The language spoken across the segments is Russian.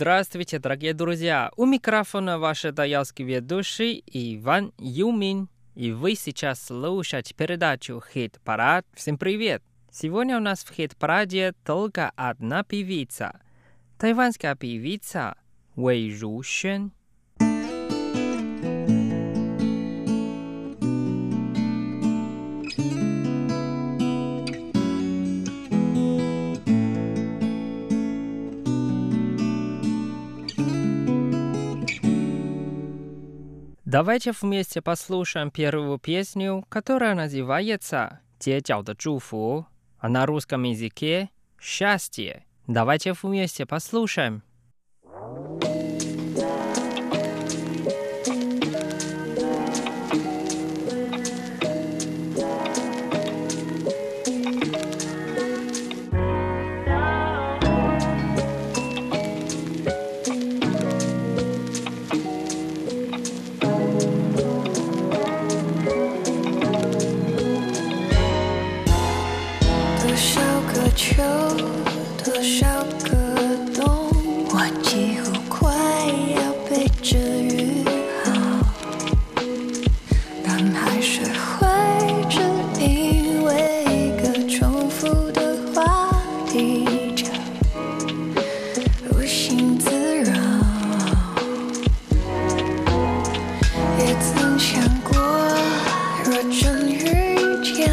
Здравствуйте, дорогие друзья! У микрофона ваш даялский ведущий Иван Юмин. И вы сейчас слушаете передачу «Хит-парад». Всем привет! Сегодня у нас в «Хит-параде» только одна певица. Тайванская певица Вэй Жушен. Давайте вместе послушаем первую песню, которая называется «Тетяо де Чуфу», а на русском языке «Счастье». Давайте вместе послушаем. 终于遇见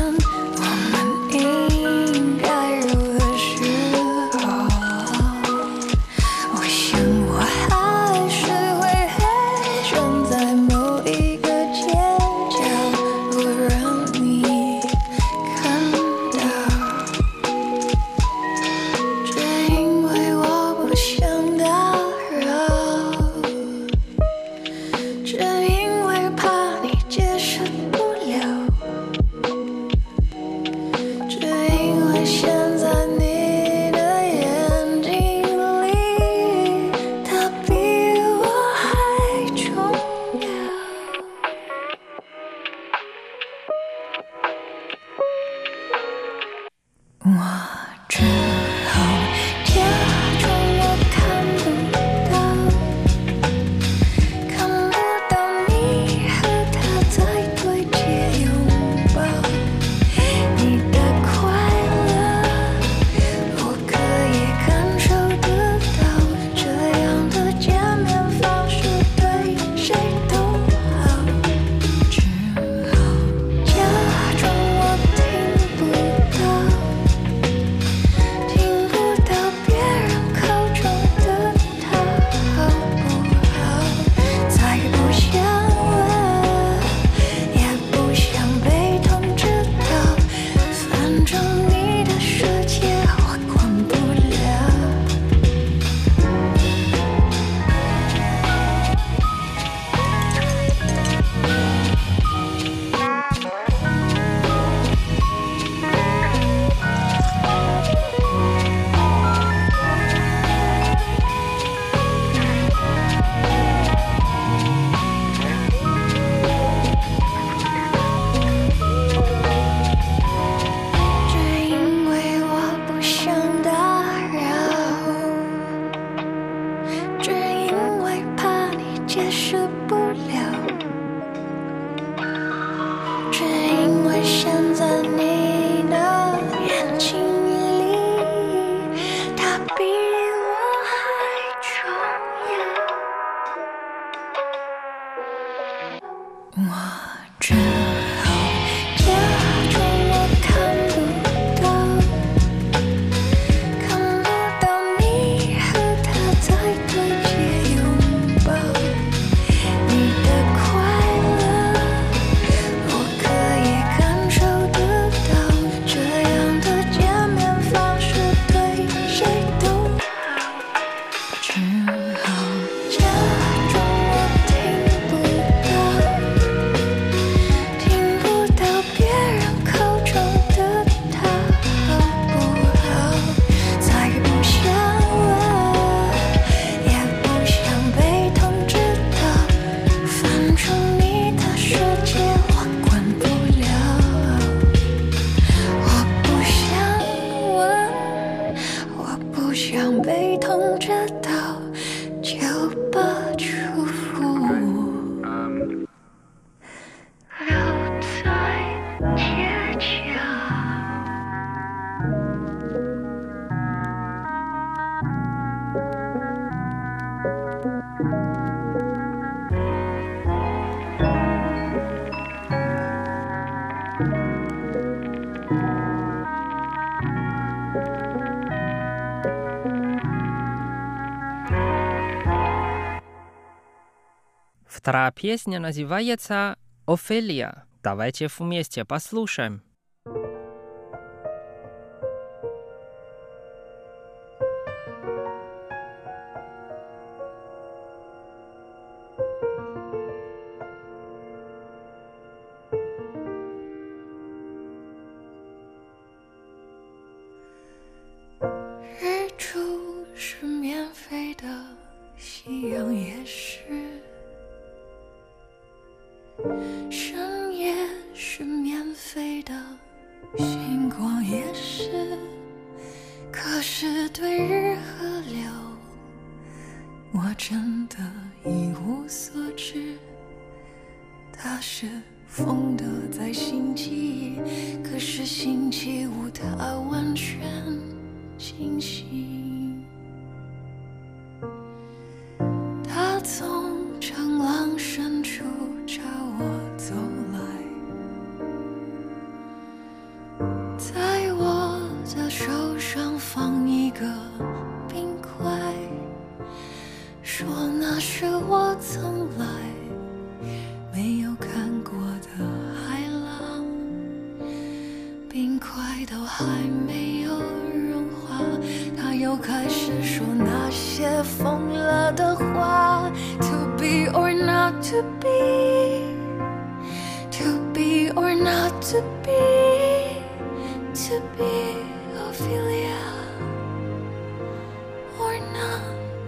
Вторая песня называется «Офелия». Давайте вместе послушаем.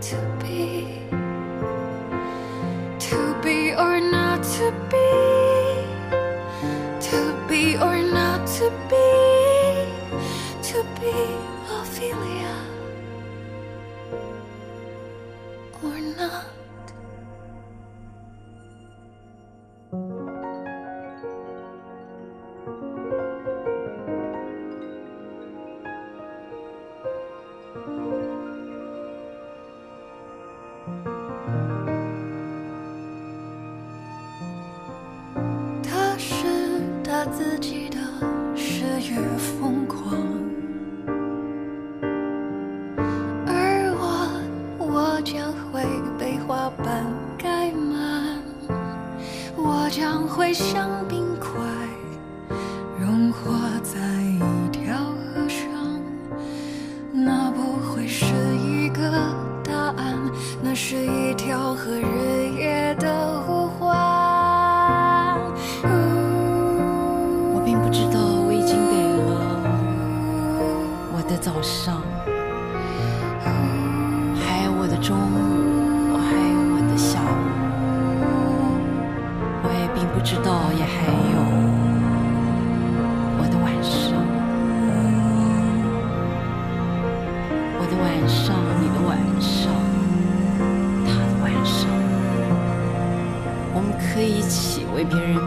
to be. 把自己。中，我还有我的下午，我也并不知道，也还有我的晚上。我的晚上，你的晚上，他的晚上，我们可以一起为别人。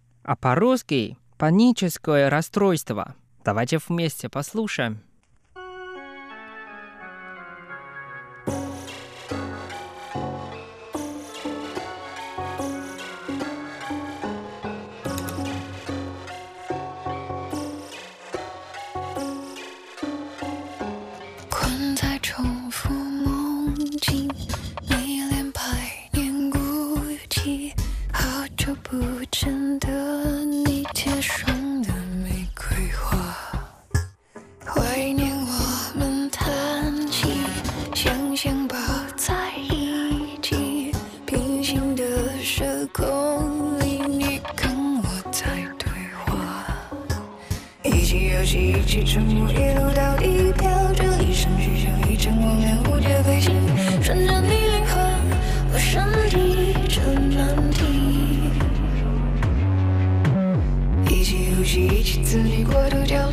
а по-русски паническое расстройство. Давайте вместе послушаем. 一起沉默，一路到底，飘着一身虚像一阵梦魇，蝴蝶飞行，顺着你灵魂和身体成难题。一起呼吸，一起自己过度焦。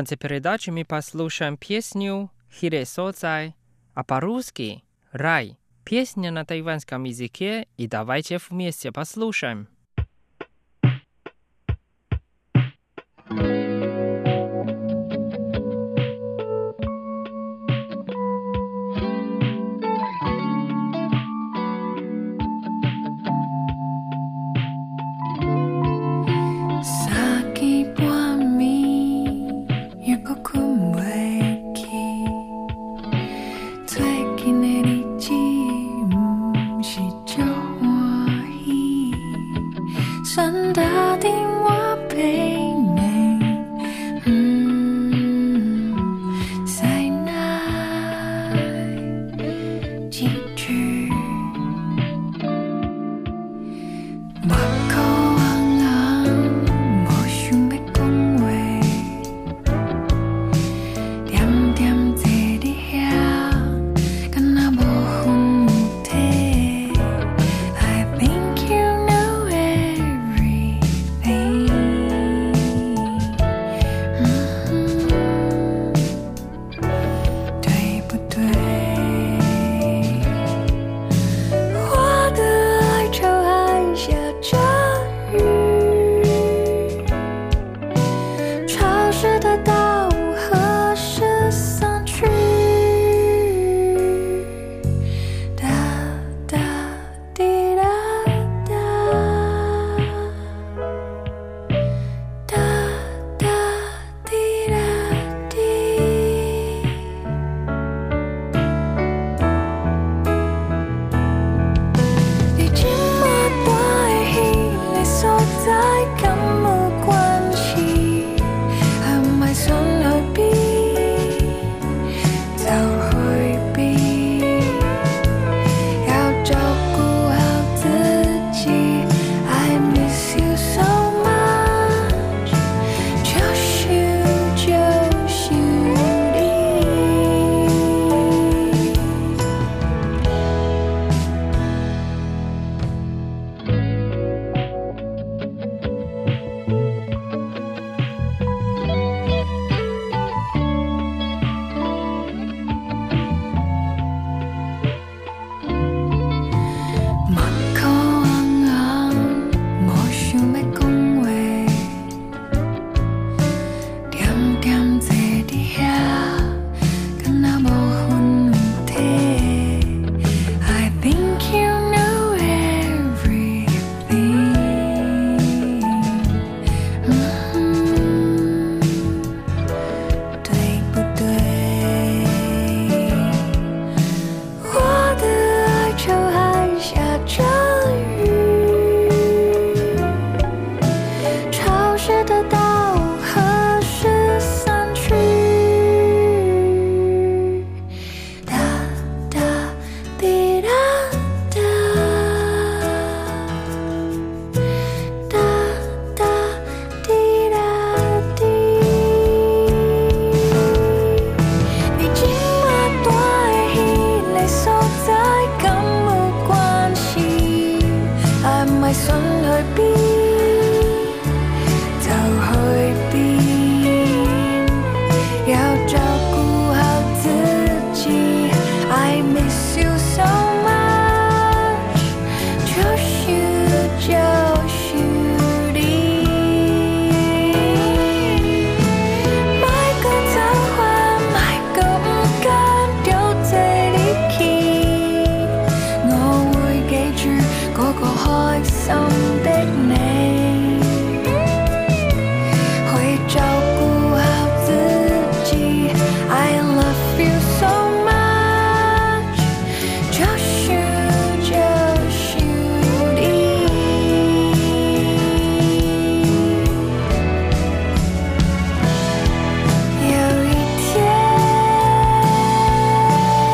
конце передачи мы послушаем песню «Хире соцай», а по-русски «Рай». Песня на тайванском языке, и давайте вместе послушаем. 情。